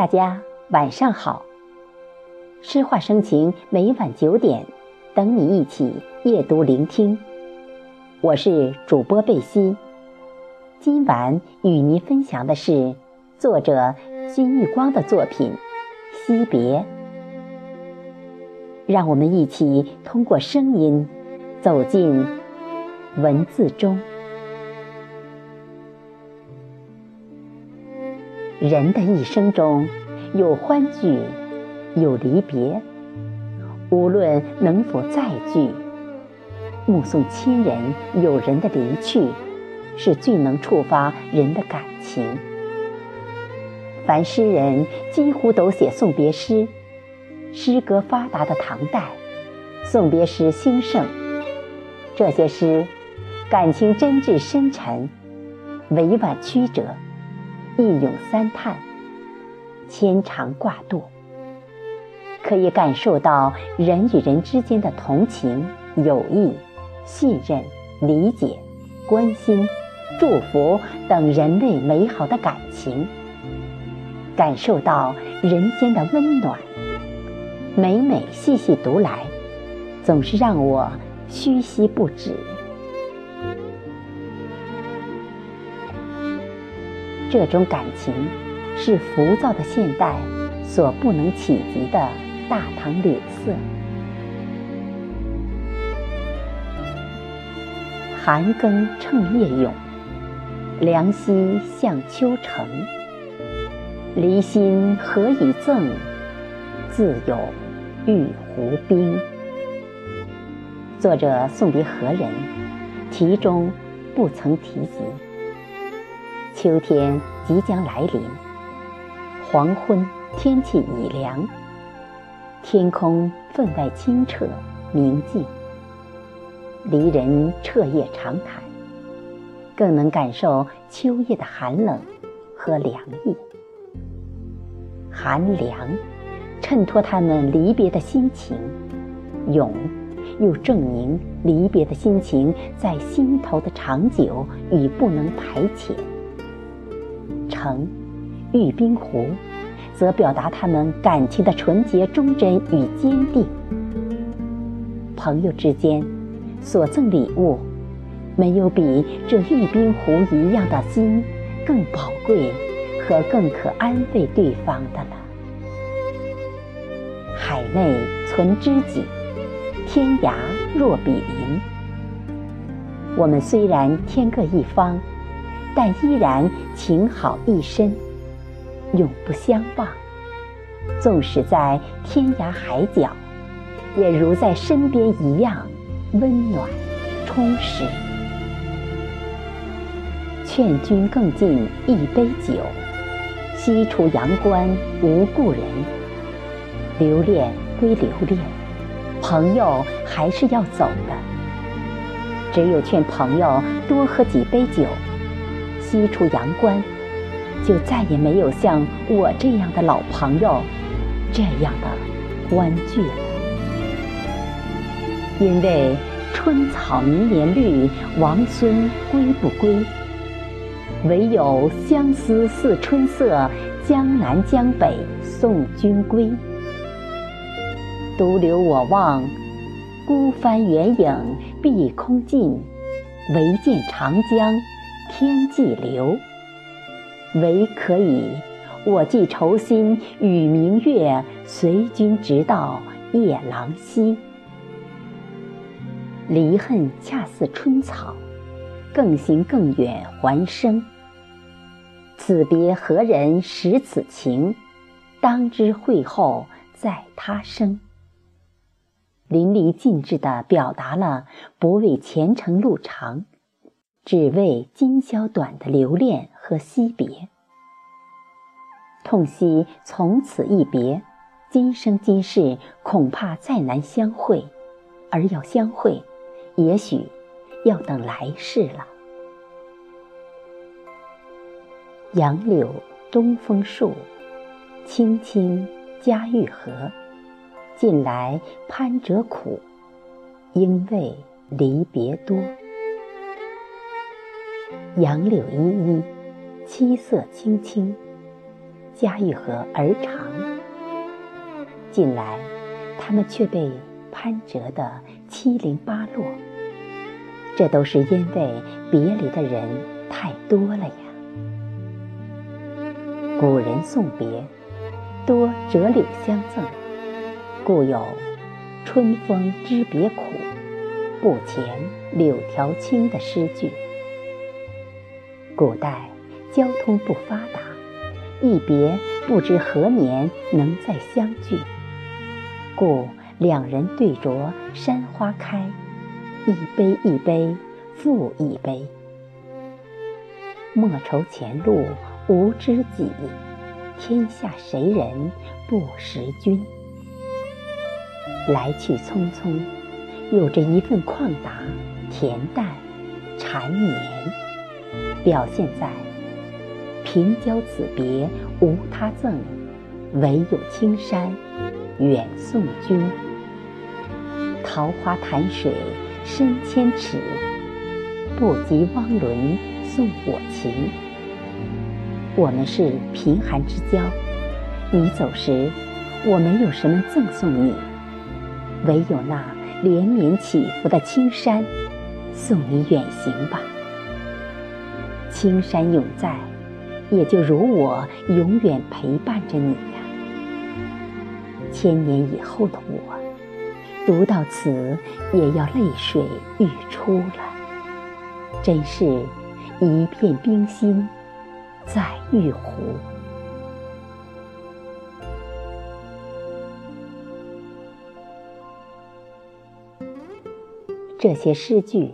大家晚上好。诗画生情，每晚九点，等你一起夜读聆听。我是主播贝西，今晚与您分享的是作者金玉光的作品《惜别》。让我们一起通过声音走进文字中。人的一生中有欢聚，有离别。无论能否再聚，目送亲人、友人的离去，是最能触发人的感情。凡诗人几乎都写送别诗。诗歌发达的唐代，送别诗兴盛。这些诗感情真挚深沉，委婉曲折。一咏三叹，牵肠挂肚，可以感受到人与人之间的同情、友谊、信任、理解、关心、祝福等人类美好的感情，感受到人间的温暖。每每细细读来，总是让我唏嘘不止。这种感情，是浮躁的现代所不能企及的大唐柳色。寒更趁夜咏，凉溪向秋城。离心何以赠？自有玉壶冰。作者送别何人？题中不曾提及。秋天即将来临，黄昏天气已凉，天空分外清澈明净。离人彻夜长谈，更能感受秋夜的寒冷和凉意。寒凉衬托他们离别的心情，永又证明离别的心情在心头的长久与不能排遣。城，玉冰壶，则表达他们感情的纯洁、忠贞与坚定。朋友之间所赠礼物，没有比这玉冰壶一样的心更宝贵和更可安慰对方的了。海内存知己，天涯若比邻。我们虽然天各一方。但依然情好一身，永不相忘。纵使在天涯海角，也如在身边一样温暖充实。劝君更尽一杯酒，西出阳关无故人。留恋归留恋，朋友还是要走的。只有劝朋友多喝几杯酒。西出阳关，就再也没有像我这样的老朋友，这样的欢聚了。因为春草明年绿，王孙归不归？唯有相思似春色，江南江北送君归。独留我望，孤帆远影碧空尽，唯见长江。天际流，唯可以我寄愁心与明月，随君直到夜郎西。离恨恰似春草，更行更远还生。此别何人识此情？当知会后在他生。淋漓尽致地表达了不为前程路长。只为今宵短的留恋和惜别，痛惜从此一别，今生今世恐怕再难相会，而要相会，也许要等来世了。杨柳东风树，青青家玉河。近来攀折苦，因为离别多。杨柳依依，七色青青，家喻和而长。近来，他们却被攀折得七零八落。这都是因为别离的人太多了呀。古人送别，多折柳相赠，故有“春风知别苦，不遣柳条青”的诗句。古代交通不发达，一别不知何年能再相聚，故两人对酌山花开，一杯一杯复一杯。莫愁前路无知己，天下谁人不识君？来去匆匆，有着一份旷达、恬淡、缠绵。表现在平交此别无他赠，唯有青山远送君。桃花潭水深千尺，不及汪伦送我情。我们是贫寒之交，你走时，我没有什么赠送你，唯有那连绵起伏的青山，送你远行吧。青山永在，也就如我永远陪伴着你呀。千年以后的我，读到此也要泪水欲出了。真是一片冰心在玉壶。这些诗句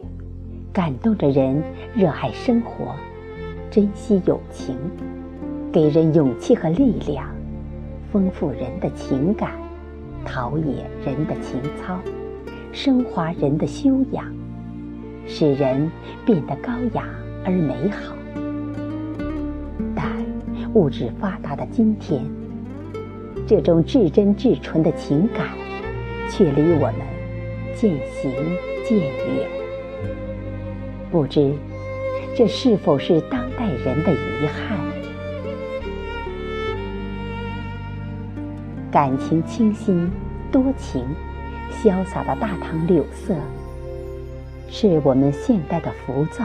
感动着人，热爱生活。珍惜友情，给人勇气和力量，丰富人的情感，陶冶人的情操，升华人的修养，使人变得高雅而美好。但物质发达的今天，这种至真至纯的情感，却离我们渐行渐远。不知。这是否是当代人的遗憾？感情清新、多情、潇洒的大唐柳色，是我们现代的浮躁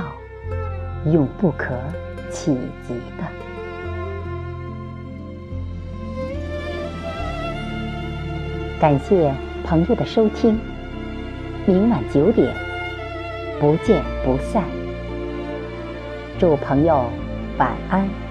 永不可企及的。感谢朋友的收听，明晚九点，不见不散。祝朋友晚安。